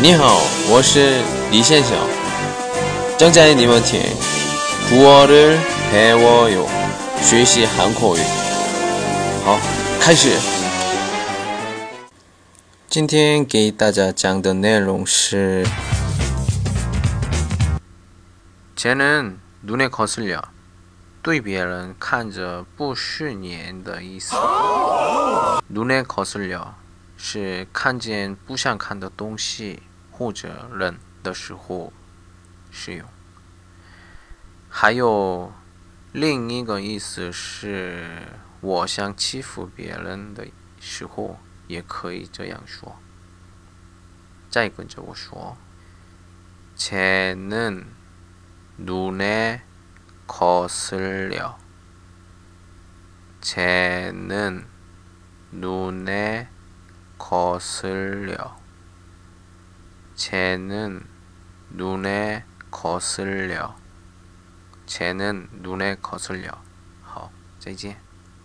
你好，我是李先生。正在你们听古어를배워요学习韩国语。好，开始。今天给大家讲的内容是，쟤는눈에거슬려对别人看着不顺眼的意思。눈에거슬려 是看见不想看的东西或者人的时候使用。还有另一个意思是，我想欺负别人的时候也可以这样说。再跟着我说，쟤는눈에거슬려쟤는눈에 거슬려. 쟤는 눈에 거슬려. 쟤는 눈에 거슬려. 好，再见。